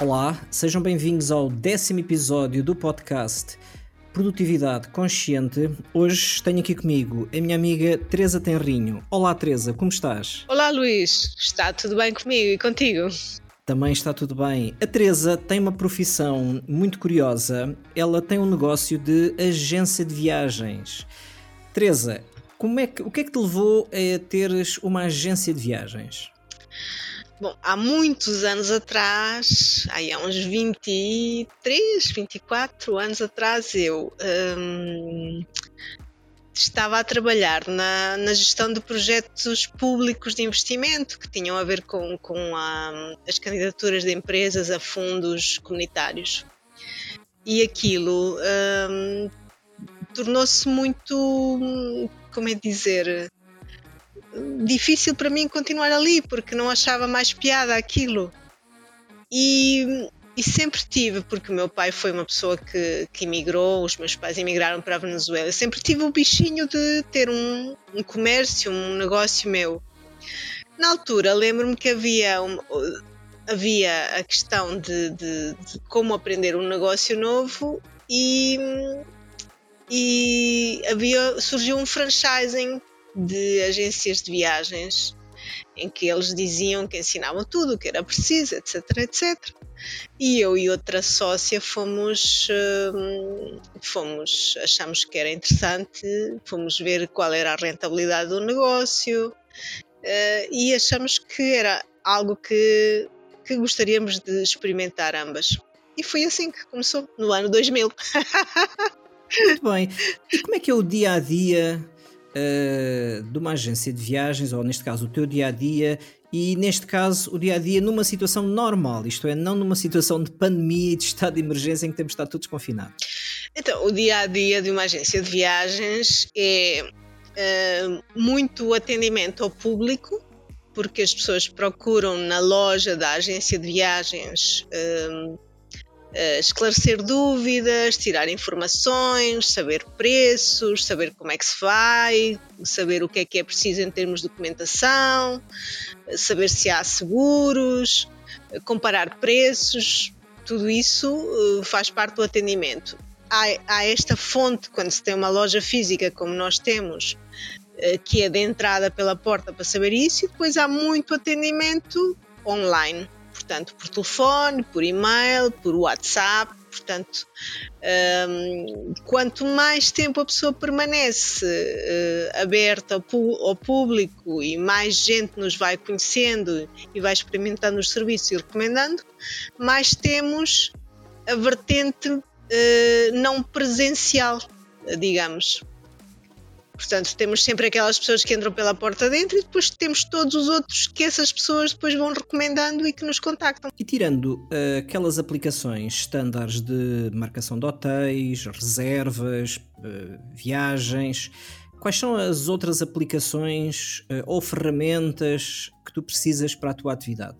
Olá, sejam bem-vindos ao décimo episódio do podcast Produtividade Consciente. Hoje tenho aqui comigo a minha amiga Teresa Tenrinho. Olá Teresa, como estás? Olá Luís, está tudo bem comigo e contigo? Também está tudo bem. A Teresa tem uma profissão muito curiosa. Ela tem um negócio de agência de viagens. Teresa, como é que, o que é que te levou a teres uma agência de viagens? Bom, há muitos anos atrás, aí há uns 23, 24 anos atrás, eu hum, estava a trabalhar na, na, gestão de projetos públicos de investimento que tinham a ver com, com a, as candidaturas de empresas a fundos comunitários. E aquilo hum, tornou-se muito, como é dizer, difícil para mim continuar ali porque não achava mais piada aquilo. E, e sempre tive, porque o meu pai foi uma pessoa que, que emigrou, os meus pais emigraram para a Venezuela. Sempre tive o bichinho de ter um, um comércio, um negócio meu. Na altura, lembro-me que havia, um, havia a questão de, de, de, como aprender um negócio novo e, e havia, surgiu um franchising de agências de viagens em que eles diziam que ensinavam tudo o que era preciso, etc, etc. E eu e outra sócia fomos, hum, fomos, achamos que era interessante, fomos ver qual era a rentabilidade do negócio uh, e achamos que era algo que, que gostaríamos de experimentar ambas. E foi assim que começou, no ano 2000. Muito bem. E como é que é o dia a dia uh, de uma agência de viagens, ou neste caso o teu dia a dia, e neste caso o dia a dia numa situação normal, isto é, não numa situação de pandemia e de estado de emergência em que temos de estar todos confinados? Então, o dia a dia de uma agência de viagens é uh, muito atendimento ao público, porque as pessoas procuram na loja da agência de viagens. Uh, esclarecer dúvidas, tirar informações, saber preços, saber como é que se vai, saber o que é que é preciso em termos de documentação, saber se há seguros, comparar preços, tudo isso faz parte do atendimento. Há, há, esta fonte, quando se tem uma loja física como nós temos, que é de entrada pela porta para saber isso, e depois há muito atendimento online portanto, por telefone, por e-mail, por WhatsApp. Portanto, um, quanto mais tempo a pessoa permanece uh, aberta ao, ao, público e mais gente nos vai conhecendo e vai experimentando os serviços e recomendando, mais temos a vertente uh, não presencial, digamos. Portanto, temos sempre aquelas pessoas que entram pela porta dentro e depois temos todos os outros que essas pessoas depois vão recomendando e que nos contactam. E tirando uh, aquelas aplicações estándares de marcação de hotéis, reservas, uh, viagens, quais são as outras aplicações uh, ou ferramentas que tu precisas para a tua atividade?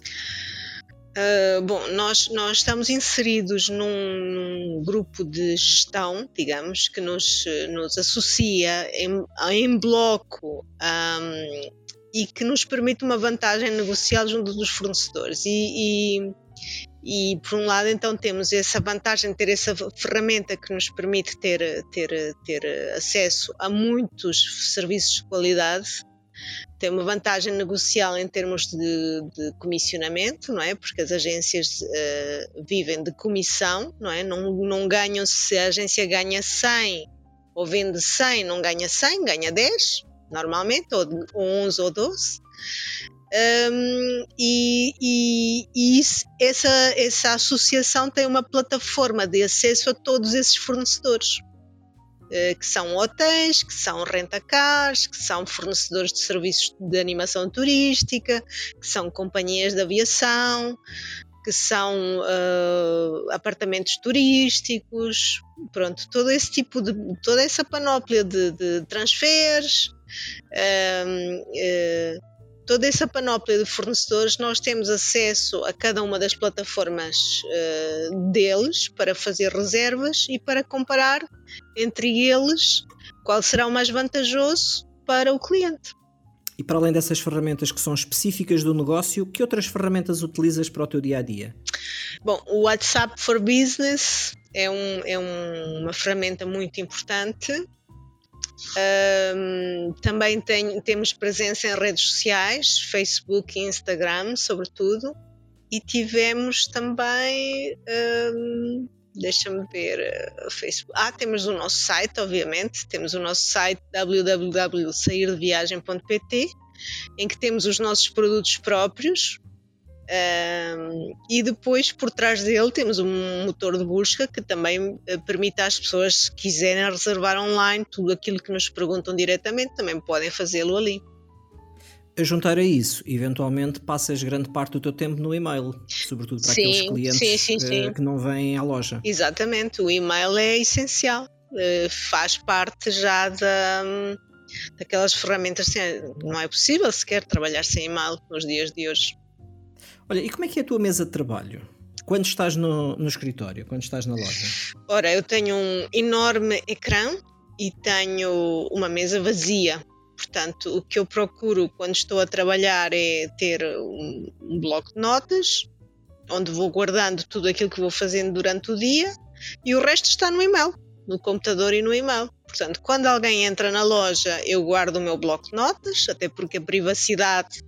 Uh, bom, nós, nós estamos inseridos num, num, grupo de gestão, digamos, que nos, nos associa em, em bloco um, e que nos permite uma vantagem negocial junto dos fornecedores. E, e, e, por um lado, então, temos essa vantagem de ter essa ferramenta que nos permite ter, ter, ter acesso a muitos serviços de qualidade tem uma vantagem negocial em termos de, de comissionamento, não é? Porque as agências uh, vivem de comissão, não é? Não, não ganham se a agência ganha 100 ou vende 100, não ganha 100, ganha 10, normalmente, ou, ou 11 ou 12. Um, e, e, e isso, essa, essa associação tem uma plataforma de acesso a todos esses fornecedores. Eh, que são hotéis, que são rentacars, que são fornecedores de serviços de animação turística, que são companhias de aviação, que são uh, apartamentos turísticos, pronto, todo esse tipo de, toda essa panóplia de, de transferes, uh, toda essa panóplia de fornecedores, nós temos acesso a cada uma das plataformas uh, deles para fazer reservas e para comparar entre eles qual será o mais vantajoso para o cliente. E para além dessas ferramentas que são específicas do negócio, que outras ferramentas utilizas para o teu dia a dia? Bom, o WhatsApp for Business é, um, é um, uma ferramenta muito importante. Um, também tem, temos presença em redes sociais, Facebook e Instagram, sobretudo. E tivemos também um, deixa-me ver uh, Facebook. Ah, temos o nosso site, obviamente, temos o nosso site www.sairdeviagem.pt em que temos os nossos produtos próprios um, e depois por trás dele temos um motor de busca que também uh, permite às pessoas, se quiserem reservar online tudo aquilo que nos perguntam diretamente, também podem fazê-lo ali a juntar a isso, eventualmente passas grande parte do teu tempo no e-mail, sobretudo para sim, aqueles clientes sim, sim, sim. que não vêm à loja. Exatamente, o e-mail é essencial, eh, faz parte já da, daquelas ferramentas. Não é possível sequer trabalhar sem e-mail nos dias de hoje. Olha, e como é que é a tua mesa de trabalho? Quando estás no, no escritório, quando estás na loja? Ora, eu tenho um enorme ecrã e tenho uma mesa vazia Portanto, o que eu procuro quando estou a trabalhar é ter um, um bloco de notas, onde vou guardando tudo aquilo que vou fazendo durante o dia e o resto está no e-mail, no computador e no e-mail. Portanto, quando alguém entra na loja, eu guardo o meu bloco de notas, até porque a privacidade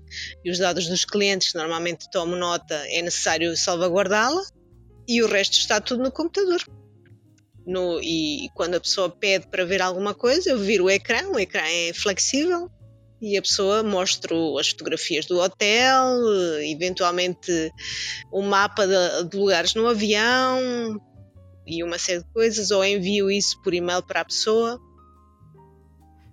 e os dados dos clientes, normalmente tomo nota, é necessário salvaguardá-la, e o resto está tudo no computador. No, e quando a pessoa pede para ver alguma coisa, eu viro o ecrã, o ecrã é flexível e a pessoa mostra as fotografias do hotel, eventualmente o mapa de, de lugares no avião e uma série de coisas, ou envio isso por e-mail para a pessoa.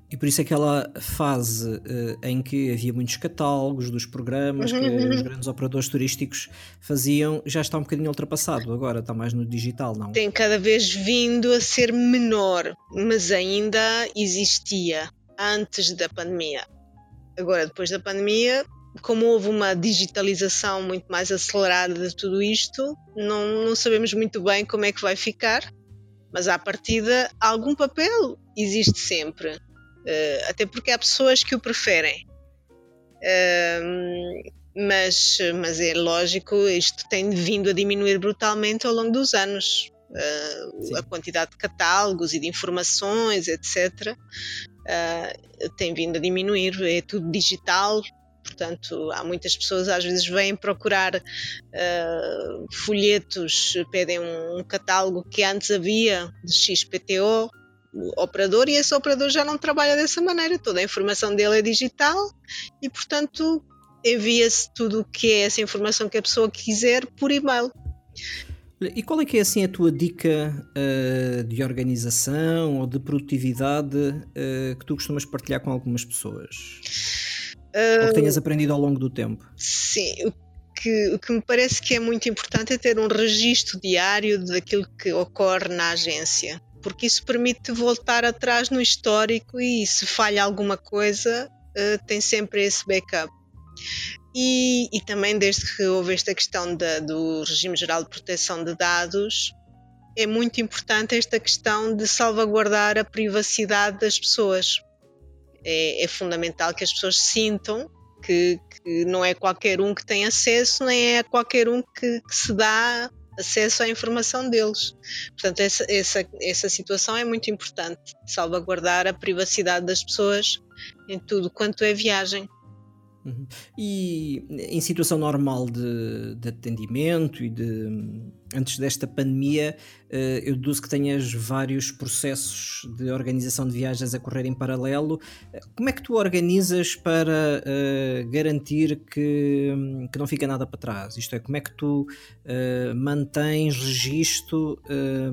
E por isso aquela fase uh, em que havia muitos catálogos dos programas que uhum. os grandes operadores turísticos faziam já está um bocadinho ultrapassado, agora está mais no digital, não? Tem cada vez vindo a ser menor, mas ainda existia antes da pandemia. Agora, depois da pandemia, como houve uma digitalização muito mais acelerada de tudo isto, não, não sabemos muito bem como é que vai ficar, mas à partida algum papel existe sempre Uh, até porque há pessoas que o preferem. Uh, mas, mas é lógico, isto tem vindo a diminuir brutalmente ao longo dos anos. Uh, a quantidade de catálogos e de informações, etc., uh, tem vindo a diminuir. É tudo digital, portanto, há muitas pessoas às vezes vêm procurar uh, folhetos, pedem um, um, catálogo que antes havia de XPTO operador e esse operador já não trabalha dessa maneira. Toda a informação dele é digital e, portanto, envia-se tudo o que é essa informação que a pessoa quiser por e-mail. E qual é que é assim a tua dica uh, de organização ou de produtividade uh, que tu costumas partilhar com algumas pessoas? Uh, ou que tenhas aprendido ao longo do tempo? Sim, o que, o que me parece que é muito importante é ter um registro diário daquilo que ocorre na agência porque isso permite voltar atrás no histórico e se falha alguma coisa, uh, tem sempre esse backup. E, e, também desde que houve esta questão da, do regime geral de proteção de dados, é muito importante esta questão de salvaguardar a privacidade das pessoas. É, é fundamental que as pessoas sintam que, que, não é qualquer um que tem acesso, nem é qualquer um que, que se dá acesso à informação deles. Portanto, essa, essa, essa situação é muito importante, salvaguardar a privacidade das pessoas em tudo quanto é viagem. Uhum. E em situação normal de, de, atendimento e de antes desta pandemia, eh, eu deduzo que tenhas vários processos de organização de viagens a correr em paralelo. Como é que tu organizas para uh, garantir que, que não fica nada para trás? Isto é, como é que tu mantens registro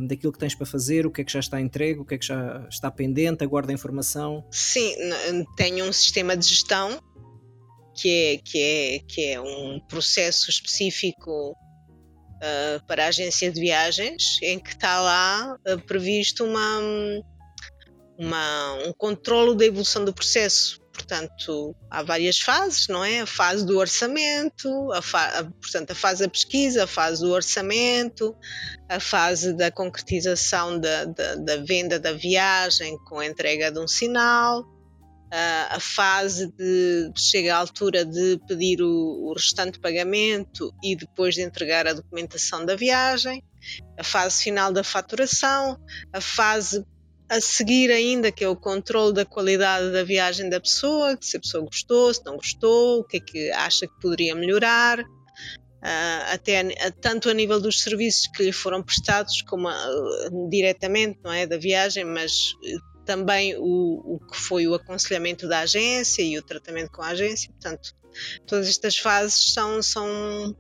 daquilo que tens para fazer, o que é que já está entregue, o que é que já está pendente, aguarda a informação? Sim, tenho um sistema de gestão que é, que é, que é um processo específico uh, para a agência de viagens, em que está lá uh, previsto uma, uma, um controlo da evolução do processo. portanto, há várias fases, não é? A fase do orçamento, a, fa a, portanto, a fase da pesquisa, a fase do orçamento, a fase da concretização da, da, da venda da viagem com a entrega de um sinal, a fase de chega à altura de pedir o, o, restante pagamento e depois de entregar a documentação da viagem, a fase final da faturação, a fase a seguir ainda, que é o controle da qualidade da viagem da pessoa, se a pessoa gostou, se não gostou, o que é que acha que poderia melhorar, uh, até tanto a nível dos serviços que lhe foram prestados, como a, diretamente, não é, da viagem, mas eh, também o, o que foi o aconselhamento da agência e o tratamento com a agência. Portanto, todas estas fases são, são,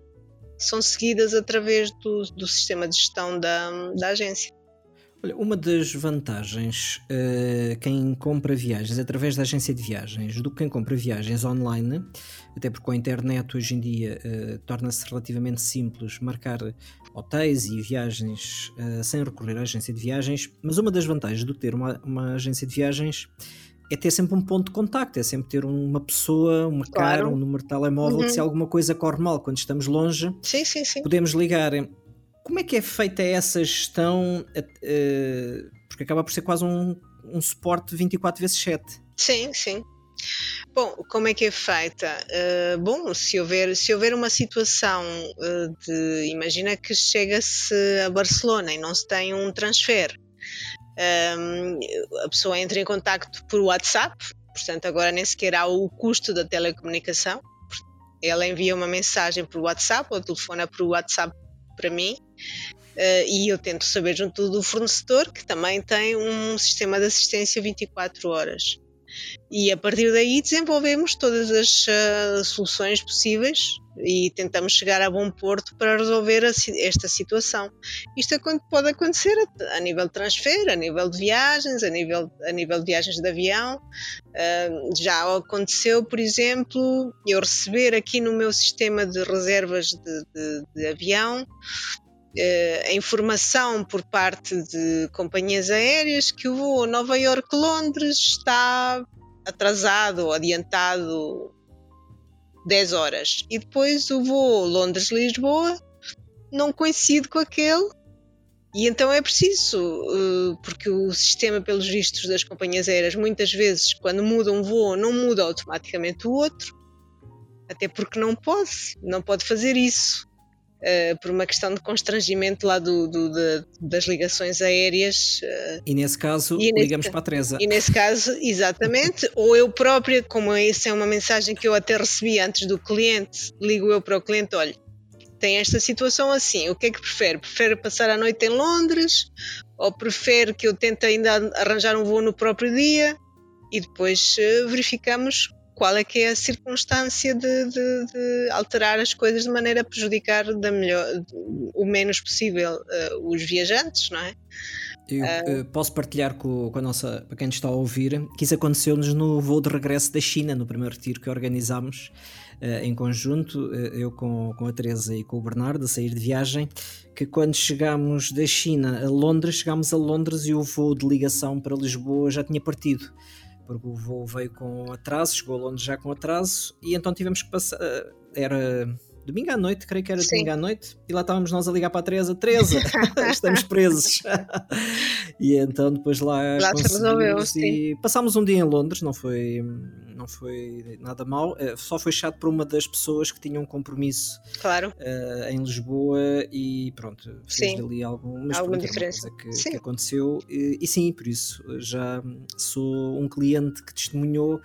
são seguidas através do, do sistema de gestão da, da agência. Olha, uma das vantagens uh, quem compra viagens através da agência de viagens do que quem compra viagens online, até porque com a internet hoje em dia uh, torna-se relativamente simples marcar hotéis e viagens uh, sem recorrer à agência de viagens, mas uma das vantagens de ter uma, uma agência de viagens é ter sempre um ponto de contacto, é sempre ter uma pessoa, uma claro. cara, um número de telemóvel, uhum. que se alguma coisa corre mal quando estamos longe, sim, sim, sim. podemos ligar como é que é feita essa gestão? Uh, porque acaba por ser quase um, um suporte 24 vezes 7. Sim, sim. Bom, como é que é feita? Uh, bom, se houver, se houver uma situação uh, de. Imagina que chega-se a Barcelona e não se tem um transfer. Um, a pessoa entra em contato por WhatsApp, portanto, agora nem sequer há o custo da telecomunicação. Ela envia uma mensagem por WhatsApp ou telefona por WhatsApp para mim. Uh, e eu tento saber junto do fornecedor que também tem um sistema de assistência 24 horas. E a partir daí desenvolvemos todas as uh, soluções possíveis e tentamos chegar a bom porto para resolver a, esta situação. Isto é pode acontecer a, a, nível de transfer, a nível de viagens, a nível, a nível de viagens de avião. Uh, já aconteceu, por exemplo, eu receber aqui no meu sistema de reservas de, de, de avião Uh, a informação por parte de companhias aéreas que o voo Nova York-Londres está atrasado adiantado 10 horas. E depois o voo Londres-Lisboa não coincide com aquele. E então é preciso, uh, porque o sistema, pelos vistos das companhias aéreas, muitas vezes, quando muda um voo, não muda automaticamente o outro, até porque não pode, não pode fazer isso. Uh, por uma questão de constrangimento lá do, do de, das ligações aéreas. Uh, e nesse caso, e ligamos para a Teresa. E nesse caso, exatamente, ou eu própria, como essa é uma mensagem que eu até recebi antes do cliente, ligo eu para o cliente: olha, tem esta situação assim, o que é que prefere? Prefere passar a noite em Londres ou prefere que eu tente ainda arranjar um voo no próprio dia? E depois uh, verificamos qual é que é a circunstância de, de, de, alterar as coisas de maneira a prejudicar da melhor, o menos possível uh, os viajantes, não é? Eu uh, posso partilhar com, com, a nossa, para quem está a ouvir, que isso aconteceu-nos no voo de regresso da China, no primeiro retiro que organizámos uh, em conjunto, eu com, com a Teresa e com o Bernardo, a sair de viagem, que quando chegámos da China a Londres, chegámos a Londres e o voo de ligação para Lisboa já tinha partido porque o voo veio com atraso, chegou a Londres já com atraso, e então tivemos que passar. Eh, era domingo à noite, creio que era Sim. domingo à noite, e lá estávamos nós a ligar para a Teresa: Teresa, estamos presos. e então depois lá, lá resolveu, e passámos um dia em Londres, não foi, não foi nada mal, eh, só foi chato para uma das pessoas que tinha um compromisso claro. uh, em Lisboa e pronto, fez sim. ali algum, alguma diferença que, que, aconteceu e, e sim, por isso já sou um cliente que testemunhou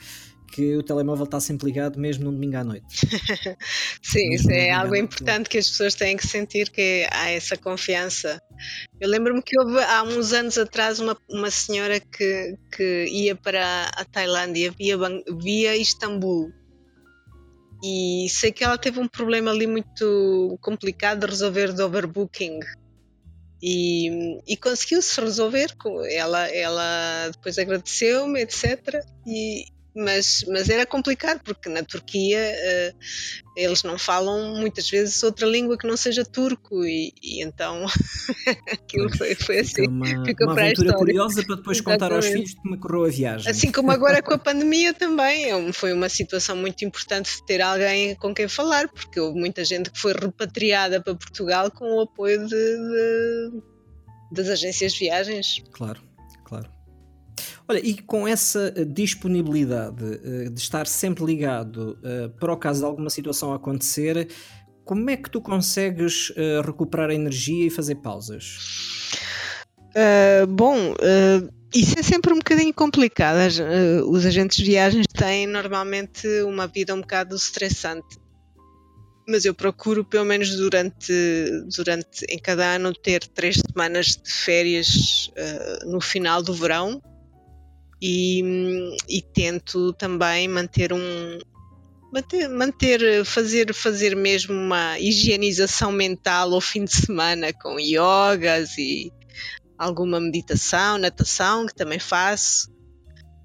que o telemóvel está sempre ligado mesmo num domingo à noite. Sim, isso é algo importante que as pessoas têm que sentir que há essa confiança. Eu lembro-me que houve há uns anos atrás uma, uma senhora que, que ia para a Tailândia via, via Istambul e sei que ela teve um problema ali muito complicado de resolver de overbooking e, e conseguiu-se resolver ela ela depois agradeceu-me etc e, mas, mas era complicado porque na Turquia uh, eles não falam muitas vezes outra língua que não seja turco e, e então aquilo foi, foi assim. Fica uma, ficou uma aventura curiosa para depois Exatamente. contar aos filhos como correu a viagem. Assim como agora com a pandemia também, é foi uma situação muito importante ter alguém com quem falar, porque houve muita gente que foi repatriada para Portugal com o apoio de, de das agências de viagens. Claro, claro. Olha, e com essa eh, disponibilidade uh, de estar sempre ligado uh, para o caso de alguma situação acontecer, como é que tu consegues uh, recuperar a energia e fazer pausas? bom, isso é sempre um bocadinho complicado. os agentes de viagens têm normalmente uma vida um bocado estressante mas eu procuro pelo menos durante, durante em cada ano ter três semanas de férias uh, no final do verão e, e, tento também manter um manter, manter fazer fazer mesmo uma higienização mental ao fim de semana com yogas e alguma meditação, natação que também faço.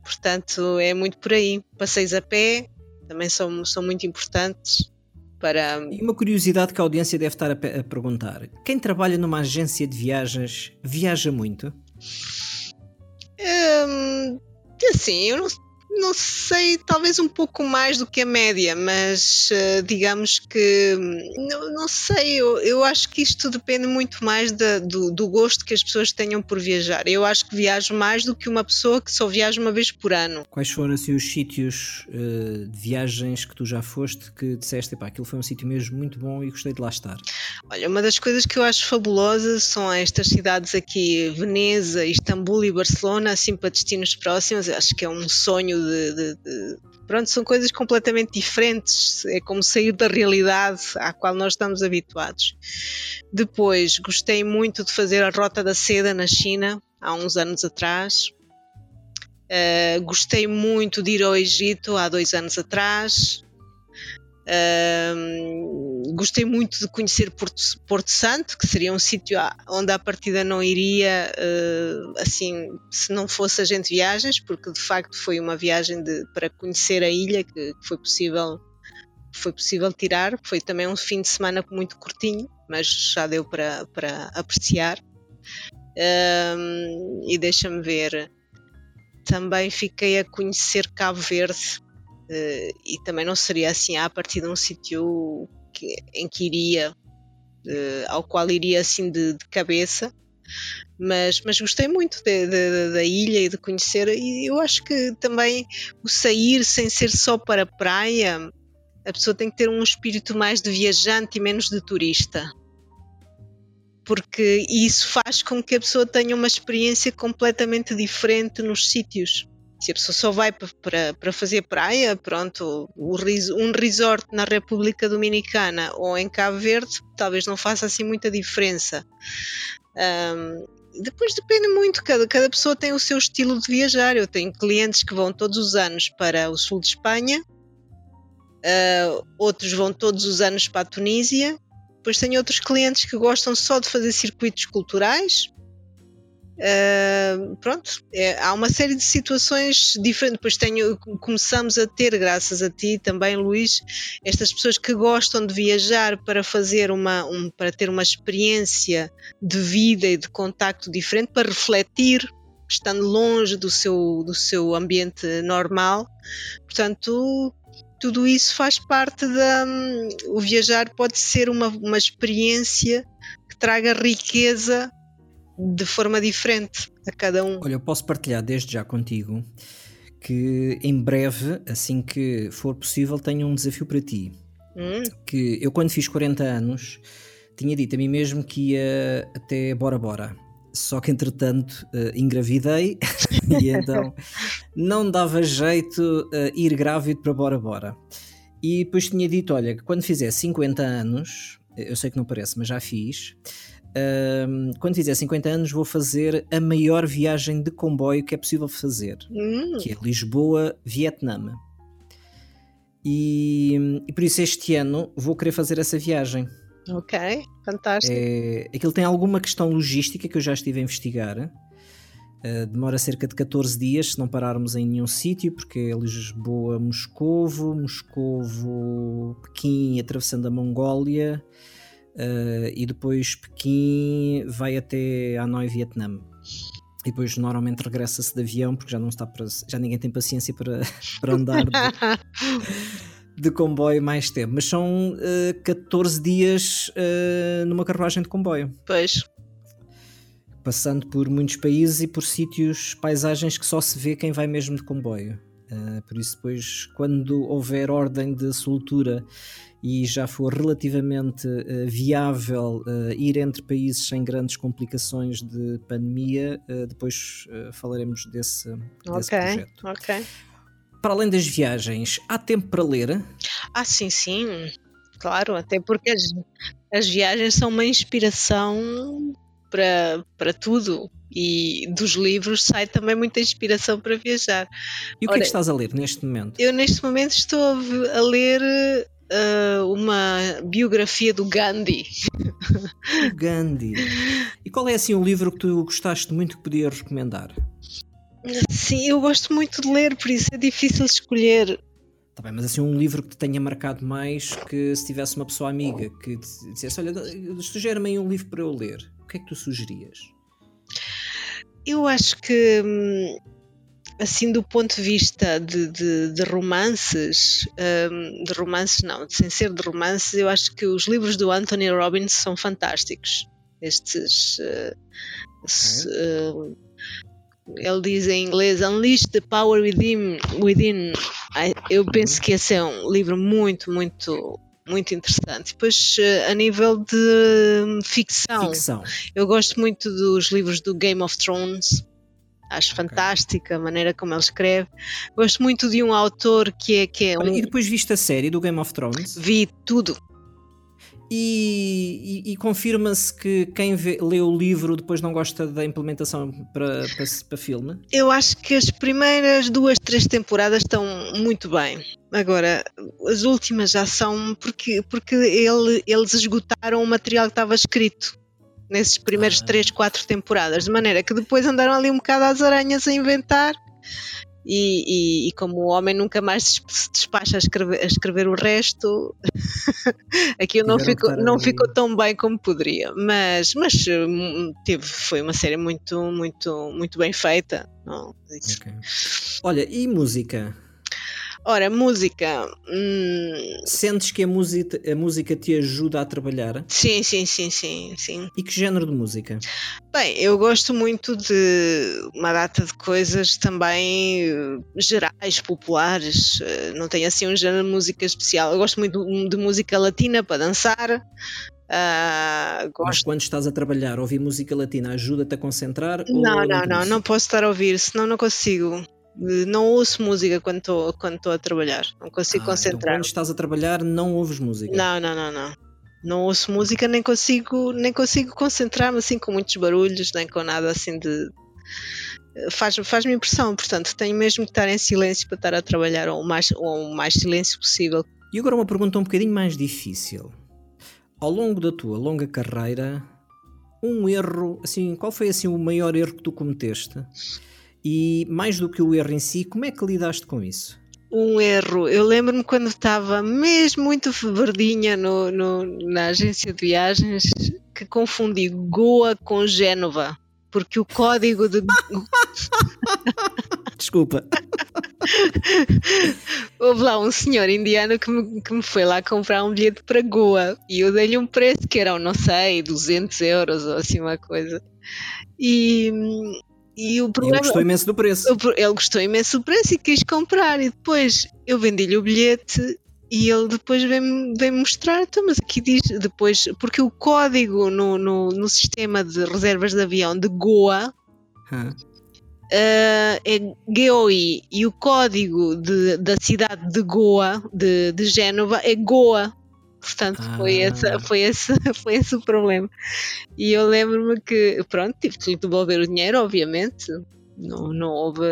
Portanto, é muito por aí. Passeios a pé também são, são muito importantes para. E uma curiosidade que a audiência deve estar a, a perguntar: quem trabalha numa agência de viagens viaja muito? Hum, assim, eu não, não sei, talvez um pouco mais do que a média, mas uh, digamos que não, não sei, eu, eu acho que isto depende muito mais da, do, do gosto que as pessoas tenham por viajar. Eu acho que viajo mais do que uma pessoa que só viaja uma vez por ano. Quais foram assim, os sítios uh, de viagens que tu já foste que disseste, pá, aquilo foi um sítio mesmo muito bom e gostei de lá estar? Olha, uma das coisas que eu acho fabulosas são estas cidades aqui, Veneza, Istambul e Barcelona, assim para destinos próximos, acho que é um sonho de, de, de, Pronto, são coisas completamente diferentes. É como sair da realidade à qual nós estamos habituados. Depois, gostei muito de fazer a Rota da Seda na China, há uns anos atrás. Uh, gostei muito de ir ao Egito há dois anos atrás. Uh, gostei muito de conhecer Porto, Porto, Santo, que seria um sítio onde a partida não iria, uh, assim, se não fosse a gente viagens, porque de facto foi uma viagem de, para conhecer a ilha que, que, foi possível foi possível tirar. Foi também um fim de semana muito curtinho, mas já deu para, para apreciar. Uh, e deixa-me ver. Também fiquei a conhecer Cabo Verde, Uh, e também não seria assim a partir de um sítio em que iria, uh, ao qual iria assim de, de cabeça, mas, mas gostei muito de, de, da ilha e de conhecer, e eu acho que também o sair sem ser só para a praia, a pessoa tem que ter um espírito mais de viajante e menos de turista. Porque isso faz com que a pessoa tenha uma experiência completamente diferente nos sítios. Se a pessoa só vai para, para fazer praia, pronto, um resort na República Dominicana ou em Cabo Verde talvez não faça assim muita diferença. Um, depois depende muito, cada, cada pessoa tem o seu estilo de viajar. Eu tenho clientes que vão todos os anos para o sul de Espanha, uh, outros vão todos os anos para a Tunísia, depois tenho outros clientes que gostam só de fazer circuitos culturais, Uh, pronto, é, há uma série de situações diferentes. Depois tenho, começamos a ter, graças a ti também, Luís, estas pessoas que gostam de viajar para fazer uma, um, para ter uma experiência de vida e de contacto diferente, para refletir, estando longe do seu, do seu ambiente normal. Portanto, tudo isso faz parte da. Um, o viajar pode ser uma, uma experiência que traga riqueza de forma diferente a cada um. Olha, eu posso partilhar desde já contigo que em breve, assim que for possível, tenho um desafio para ti. Hum. Que eu, quando fiz 40 anos, tinha dito a mim mesmo que ia até Bora Bora. Só que entretanto uh, engravidei e então não dava jeito uh, ir grávido para Bora Bora. E depois tinha dito: olha, que quando fizer 50 anos, eu sei que não parece, mas já fiz, quando fizer 50 anos, vou fazer a maior viagem de comboio que é possível fazer, hum. que é Lisboa-Vietnã. E, e, por isso este ano vou querer fazer essa viagem. Ok, fantástico. É, aquilo tem alguma questão logística que eu já estive a investigar. Uh, demora cerca de 14 dias se não pararmos em nenhum sítio, porque é Lisboa, Moscovo, Moscovo, Pequim, atravessando a Mongólia, uh, e depois Pequim vai até Hanoi, Vietnã. E depois normalmente regressa-se de avião porque já não está para, já ninguém tem paciência para, para andar de, de comboio mais tempo. Mas são uh, 14 dias uh, numa carruagem de comboio. Pois passando por muitos países e por sítios, paisagens que só se vê quem vai mesmo de comboio. Uh, por isso, depois, quando houver ordem de soltura e já for relativamente uh, viável uh, ir entre países sem grandes complicações de pandemia, depois falaremos desse, desse okay, projeto. Ok. Para além das viagens, há tempo para ler? Ah, sim, sim. Claro, até porque as, as viagens são uma inspiração para, para tudo e dos livros sai também muita inspiração para viajar. E o que é que estás a ler neste momento? Eu neste momento estou a ler uh, uma biografia do Gandhi. O Gandhi. E qual é assim um livro que tu gostaste muito que podias recomendar? Sim, eu gosto muito de ler, por isso é difícil escolher. Tá bem, mas assim um livro que te tenha marcado mais que se tivesse uma pessoa amiga que dissesse, olha, sugere-me aí um livro para eu ler o que é que tu sugerias? Eu acho que, hum, assim, do ponto de vista de, de, de romances, um, de romances não, sem ser de romances, eu acho que os livros do Anthony Robbins são fantásticos. Estes. Uh, uh, ele diz em inglês Unleash the Power Within. within. Eu penso que esse é um livro muito, muito muito interessante. Depois, eh, a nível de ficção, ficção, eu gosto muito dos livros do Game of Thrones. Acho okay. fantástica a maneira como ele escreve. Gosto muito de um autor que é, que é Olha, um... E depois viste a série do Game of Thrones? Vi tudo. E, e, e confirma-se que quem vê, lê o livro depois não gosta da implementação para, para, para filme? Eu acho que as primeiras duas, três temporadas estão muito bem. Agora, as últimas já são porque, porque ele, eles esgotaram o material que estava escrito nesses primeiros ah. três, quatro temporadas, de maneira que depois andaram ali um bocado às aranhas a inventar e, e, e, como o homem nunca mais se despacha a escrever, a escrever o resto, aquilo não ficou, não ficou tão bem como poderia. Mas, mas hum, teve, foi uma série muito, muito, muito bem feita. Não, okay. Olha, e música? Ora, música. Hum... Sentes que a música, a música te ajuda a trabalhar? Sim, sim, sim, sim, sim. E que género de música? Bem, eu gosto muito de uma data de coisas também eh, gerais, populares. Eh, não tenho assim um género de música especial. Eu gosto muito de música latina para dançar. Uh. Mas quando estás a trabalhar, ouvir música latina ajuda-te a concentrar? Não, não, não, não posso estar a ouvir, senão não consigo não ouço música quando estou quando a trabalhar, não consigo ah, concentrar. Então quando estás a trabalhar não ouves música? Não, não, não, não. Não ouço música, nem consigo, nem consigo concentrar-me assim com muitos barulhos, nem com nada assim de. Faz-me faz impressão, portanto, tenho mesmo que estar em silêncio para estar a trabalhar o mais, o mais silêncio possível. E agora uma pergunta um bocadinho mais difícil. Ao longo da tua longa carreira, um erro, assim, qual foi assim o maior erro que tu cometeste? E mais do que o erro em si, como é que lidaste com isso? Um erro. Eu lembro-me quando estava mesmo muito verdinha no, no, na agência de viagens que confundi Goa com Génova. Porque o código de. Desculpa. Houve lá um senhor indiano que me, que me foi lá comprar um bilhete para Goa e eu dei-lhe um preço que era, não sei, 200 euros ou assim uma coisa. E, e o problema, ele gostou imenso do preço. Ele gostou imenso do preço e quis comprar. E depois eu vendi-lhe o bilhete e ele depois vem-me vem mostrar. Então, mas aqui diz depois, porque o código no, no, no sistema de reservas de avião de Goa uh, é GOI e o código de, da cidade de Goa, de, de Génova, é Goa. Portanto, ah. foi, esse, foi, esse, foi esse o problema. E eu lembro-me que, pronto, tive que lhe devolver o dinheiro, obviamente, não, não houve.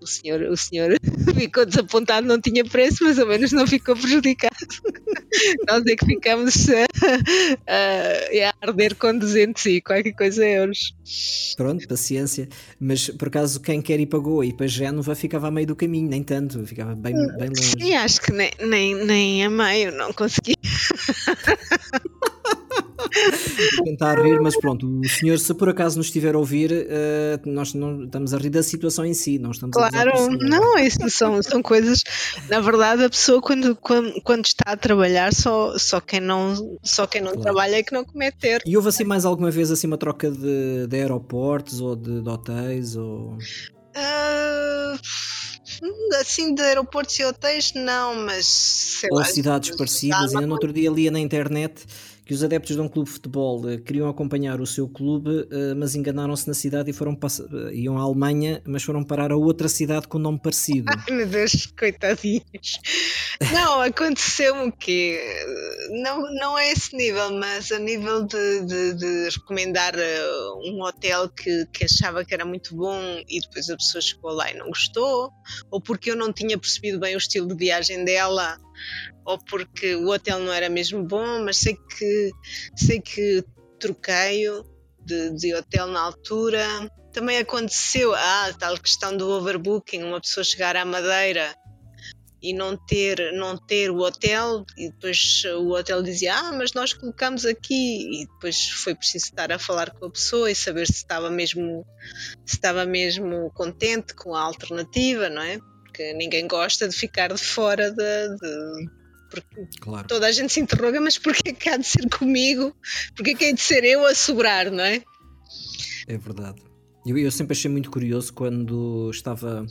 O senhor, o senhor ficou desapontado, não tinha preço, mas ao menos não ficou prejudicado. Nós é que ficamos a, a, a arder com 200 e qualquer coisa euros. Pronto, paciência. Mas por acaso quem quer ir pagou e para Génova ficava a meio do caminho, nem tanto, ficava bem, bem longe. Sim, acho que nem, nem, nem a meio, não consegui. tentar rir, mas pronto, o senhor, se por acaso nos estiver a ouvir, uh, nós não estamos a rir da situação em si, não estamos claro, a não, isso são, são coisas. Na verdade, a pessoa quando, quando, quando está a trabalhar, só, só quem não, só quem não claro. trabalha é que não comete erro. E houve assim mais alguma vez assim uma troca de, de aeroportos ou de, de hotéis? Ou... Uh, assim de aeroportos e hotéis, não, mas ou lá, cidades parecidas. Ainda no outro dia lia na internet que os adeptos de um clube de futebol uh, queriam acompanhar o seu clube, uh, mas enganaram-se na cidade e foram uh, iam à Alemanha, mas foram parar a outra cidade com um nome parecido. Ai meu Deus, coitadinhos. não, aconteceu o quê? Não, não é esse nível, mas a nível de, de, de recomendar um hotel que, que achava que era muito bom e depois a pessoa chegou lá e não gostou, ou porque eu não tinha percebido bem o estilo de viagem dela ou porque o hotel não era mesmo bom, mas sei que sei que troqueio de, de hotel na altura. Também aconteceu ah, tal questão do overbooking, uma pessoa chegar à Madeira e não ter, não ter o hotel, e depois o hotel dizia, ah, mas nós colocamos aqui, e depois foi preciso estar a falar com a pessoa e saber se estava mesmo, se estava mesmo contente com a alternativa, não é? Porque ninguém gosta de ficar de fora de, de porque claro. toda a gente se interroga, mas porquê que há de ser comigo? Porquê que há de ser eu a sobrar, não é? É verdade. Eu, eu sempre achei muito curioso quando estava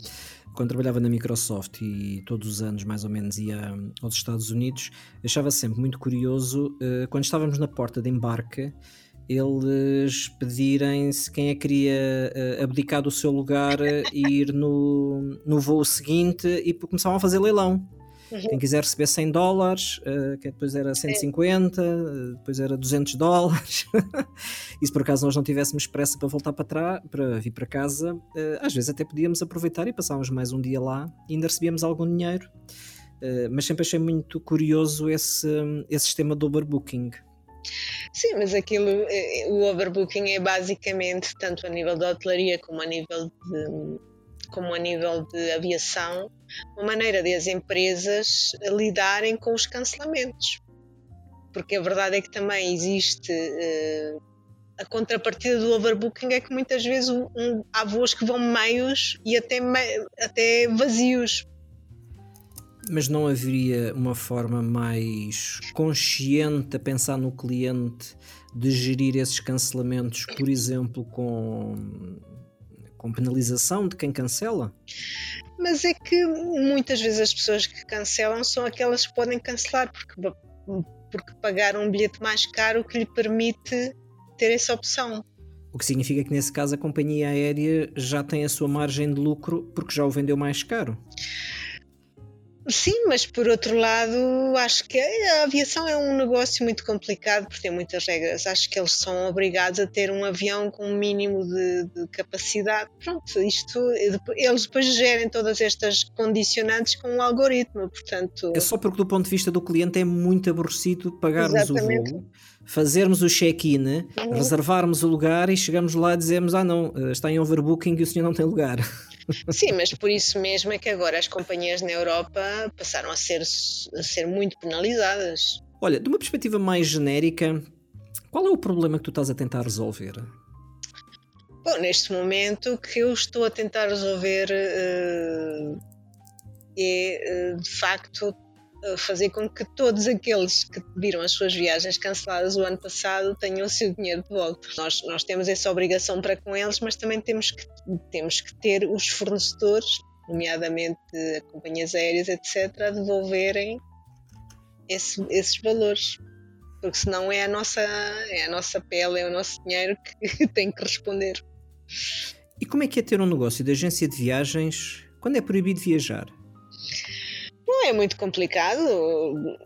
quando trabalhava na Microsoft e todos os anos mais ou menos ia aos Estados Unidos, achava sempre muito curioso uh, quando estávamos na porta de embarque eles pedirem se quem é que queria uh, abdicar do seu lugar e ir no, no voo seguinte e começavam a fazer leilão. Uhum. Quem quiser receber 100 dólares, uh, que depois era 150, uh, depois era 200 dólares. e se por acaso nós não tivéssemos pressa para voltar para trás, para vir para casa, uh, às vezes até podíamos aproveitar e passávamos mais um dia lá e ainda recebíamos algum dinheiro. mas sempre achei muito curioso esse, esse sistema do overbooking. Sim, mas aquilo, o overbooking é basicamente, tanto a nível da hotelaria como a nível de como a nível de aviação, uma maneira de as empresas lidarem com os cancelamentos. Porque a verdade é que também existe uh, a contrapartida do overbooking é que muitas vezes um, um, há voos que vão meios e até, até vazios. Mas não haveria uma forma mais consciente a pensar no cliente de gerir esses cancelamentos, por exemplo, com com penalização de quem cancela? Mas é que muitas vezes as pessoas que cancelam são aquelas que podem cancelar porque, porque pagaram um bilhete mais caro que lhe permite ter essa opção. O que significa que nesse caso a companhia aérea já tem a sua margem de lucro porque já o vendeu mais caro. Sim, mas por outro lado, acho que a aviação é um negócio muito complicado porque tem muitas regras. Acho que eles são obrigados a ter um avião com um mínimo de, de capacidade. Pronto, isto eles depois gerem todas estas condicionantes com um algoritmo, portanto. É só porque do ponto de vista do cliente é muito aborrecido pagarmos Exatamente. o voo, fazermos o check-in, uhum. reservarmos o lugar e chegamos lá e dizemos ah não, eh, está em overbooking e o senhor não tem lugar. Sim, mas por isso mesmo é que agora as companhias na Europa passaram a ser, a ser muito penalizadas. Olha, de uma perspectiva mais genérica, qual é o problema que tu estás a tentar resolver? Bom, neste momento o que eu estou a tentar resolver uh, é, uh, de facto, fazer com que todos aqueles que viram as suas viagens canceladas o ano passado tenham o seu dinheiro de volta. Nós, nós temos essa obrigação para com eles, mas também temos que, temos que ter os fornecedores, nomeadamente companhias aéreas, etc., a devolverem esse, esses valores. Porque senão é a, nossa, é a nossa pele, é o nosso dinheiro que tem que responder. E como é que é ter um negócio de agência de viagens quando é proibido viajar? É muito complicado.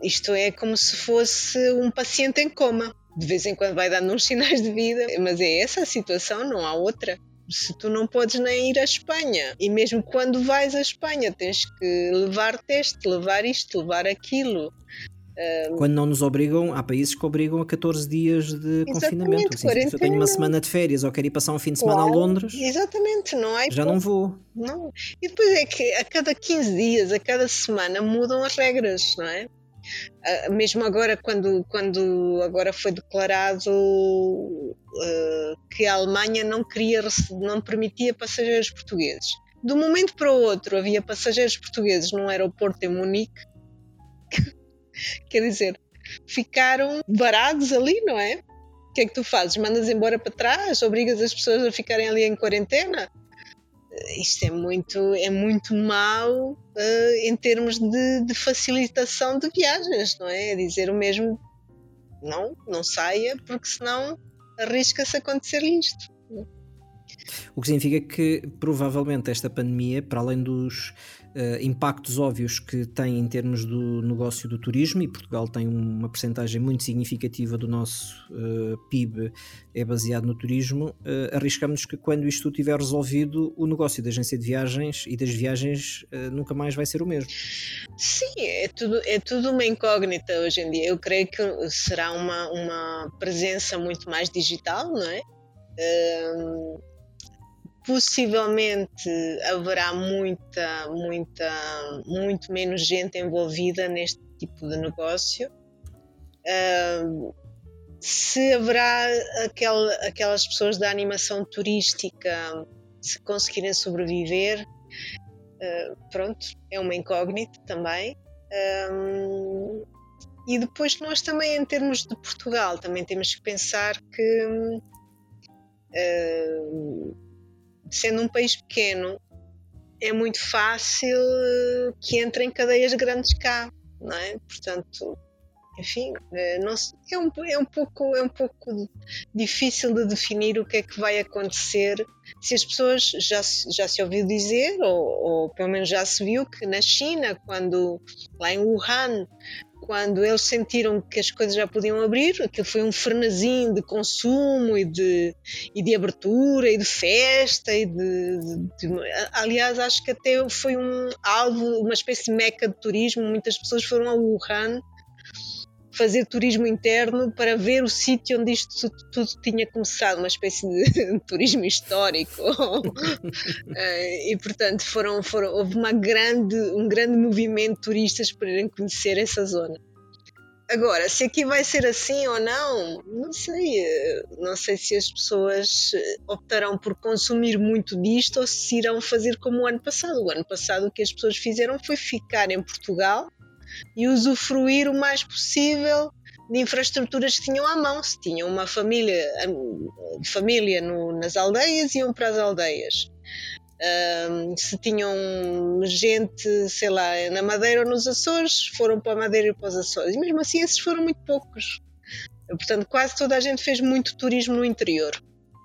Isto é como se fosse um paciente em coma. De vez em quando vai dando uns sinais de vida, mas é essa a situação, não há outra. se tu não podes nem ir à Espanha, e mesmo quando vais à Espanha tens que levar teste, levar isto, levar aquilo. Quando não nos obrigam, há países que obrigam a 14 dias de confinamento. Assim, se eu tenho uma semana de férias ou quero ir passar um fim de semana claro, a Londres, exatamente, não há já não vou. Não. E depois é que a cada 15 dias, a cada semana mudam as regras, não é? Uh, mesmo agora quando, quando agora foi declarado uh, que a Alemanha não queria não permitia passageiros portugueses de um momento para o outro havia passageiros portugueses num aeroporto em Munique quer dizer ficaram varados ali não é o que é que tu fazes mandas embora para trás obrigas as pessoas a ficarem ali em quarentena isto é muito, é muito mau uh, em termos de, de, facilitação de viagens, não é? é? Dizer o mesmo, não, não saia, porque senão arrisca-se acontecer isto. O que significa que provavelmente esta pandemia, para além dos uh, impactos óbvios que tem em termos do negócio do turismo, e Portugal tem uma percentagem muito significativa do nosso uh, eh, PIB é baseado no turismo, uh, arriscamos que quando isto estiver resolvido, o negócio da agência de viagens e das viagens nunca mais vai ser o mesmo. Sim, é tudo, é tudo uma incógnita hoje em dia. Eu creio que será uma, uma presença muito mais digital, não é? Possivelmente haverá muita, muita, muito menos gente envolvida neste tipo de negócio. Uh, se haverá aquel, aquelas pessoas da animação turística se conseguirem sobreviver, uh, pronto, é uma incógnita também. Um, e depois nós também, em termos de Portugal, também temos que pensar que uh, sendo um país pequeno, é muito fácil que entrem cadeias grandes cá, não é? Portanto, enfim, eh, não, é, um, é, um pouco, é um pouco difícil de definir o que é que vai acontecer se as pessoas já, já se ouviu dizer, ou, ou pelo menos já se viu que na China, quando lá em Wuhan, quando eles sentiram que as coisas já podiam abrir, aquilo foi um frenesim de consumo e de, e de abertura e de festa e de, de, de, aliás acho que até foi um alvo, uma espécie de meca de turismo, muitas pessoas foram a Wuhan fazer turismo interno para ver o sítio onde isto tudo, tudo, tinha começado, uma espécie de turismo histórico. Eh, e portanto foram, foram, houve uma grande, um grande movimento de turistas para irem conhecer essa zona. Agora, se aqui vai ser assim ou não, não sei. Eh, não sei se as pessoas eh, optarão por consumir muito disto ou se irão fazer como o ano passado. O ano passado o que as pessoas fizeram foi ficar em Portugal e usufruir o mais possível de infraestruturas que tinham à mão. Se tinham uma família, família no, nas aldeias, iam para as aldeias. Um, se tinham gente, sei lá, na Madeira ou nos Açores, foram para a Madeira e para os Açores. E mesmo assim, esses foram muito poucos. Portanto, quase toda a gente fez muito turismo no interior.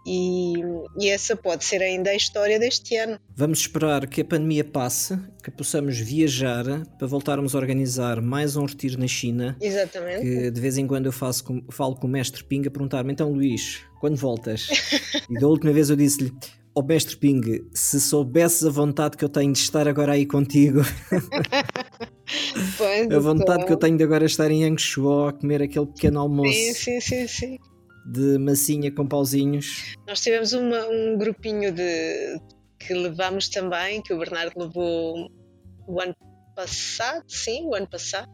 E, e, essa pode ser ainda a história deste ano. Vamos esperar que a pandemia passe, que possamos viajar para voltarmos a organizar mais um retiro na China. Exatamente. Que de vez em quando eu faço com, falo com o mestre Ping a perguntar-me: então, Luís, quando voltas? e da última vez eu disse-lhe: Ó oh, mestre Ping, se soubesses a vontade que eu tenho de estar agora aí contigo. a vontade que eu tenho de agora estar em Yangshuo a comer aquele pequeno almoço. Sim, sim, sim, sim de massinha com pauzinhos. Nós tivemos uma, um grupinho de que levámos também, que o Bernardo levou o ano passado, sim, o ano passado.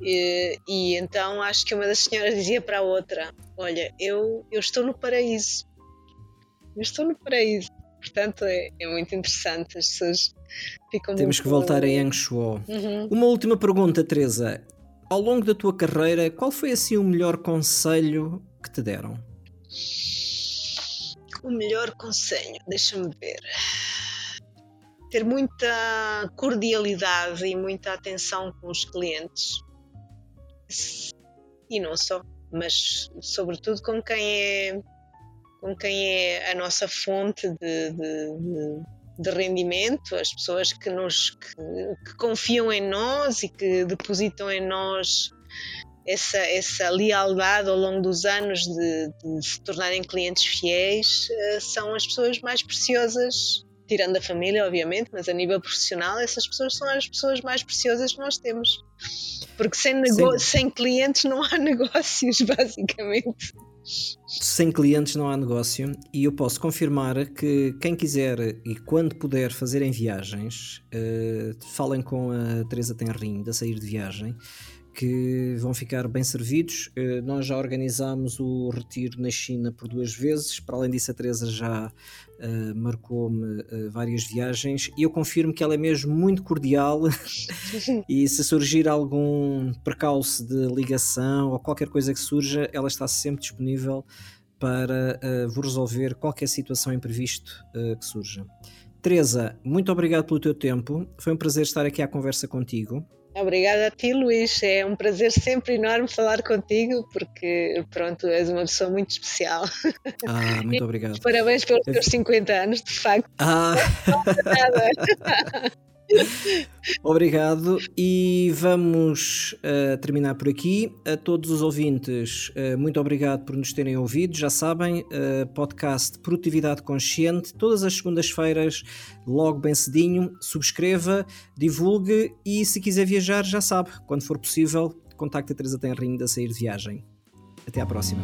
E, e, então acho que uma das senhoras dizia para a outra: Olha, eu, eu estou no paraíso. Eu estou no paraíso. Portanto, é, é muito interessante. As pessoas ficam Temos muito... que voltar a Yangshuo. Uhum. Uma última pergunta, Teresa. Ao longo da tua carreira, qual foi assim o melhor conselho que te deram? O melhor conselho, deixa-me ver. Ter muita cordialidade e muita atenção com os clientes. E não só, mas sobretudo com quem é, com quem é a nossa fonte de, de, de, de rendimento, as pessoas que, nos, que, que confiam em nós e que depositam em nós essa, essa lealdade ao longo dos anos de, de se tornarem clientes fiéis uh, são as pessoas mais preciosas tirando a família, obviamente, mas a nível profissional, essas pessoas são as pessoas mais preciosas que nós temos. Porque sem, sem clientes não há negócios, basicamente. Sem clientes não há negócio e eu posso confirmar que quem quiser e quando puder fazer viagens, uh, falem com a Teresa Tenrim da Sair de Viagem que vão ficar bem servidos. Uh, nós já organizámos o retiro na China por duas vezes, para além disso a Teresa já uh, marcou-me uh, várias viagens e eu confirmo que ela é mesmo muito cordial e se surgir algum percalço de ligação ou qualquer coisa que surja, ela está sempre disponível para uh, vos resolver qualquer situação imprevisto que surja. Teresa, muito obrigado pelo teu tempo. Foi um prazer estar aqui à conversa contigo. Obrigada a ti, Luís. É um prazer sempre enorme falar contigo, porque, pronto, és uma pessoa muito especial. Ah, muito obrigado. Parabéns pelos teus 50 anos, de facto. Ah. Não, nada. Obrigado e vamos uh, terminar por aqui. A todos os ouvintes, uh, muito obrigado por nos terem ouvido. Já sabem, uh, podcast Produtividade Consciente, todas as segundas-feiras, logo bem cedinho. Subscreva, divulgue e se quiser viajar, já sabe, quando for possível, contacte a Teresa Tenrinho da Sair de Viagem. Até à próxima.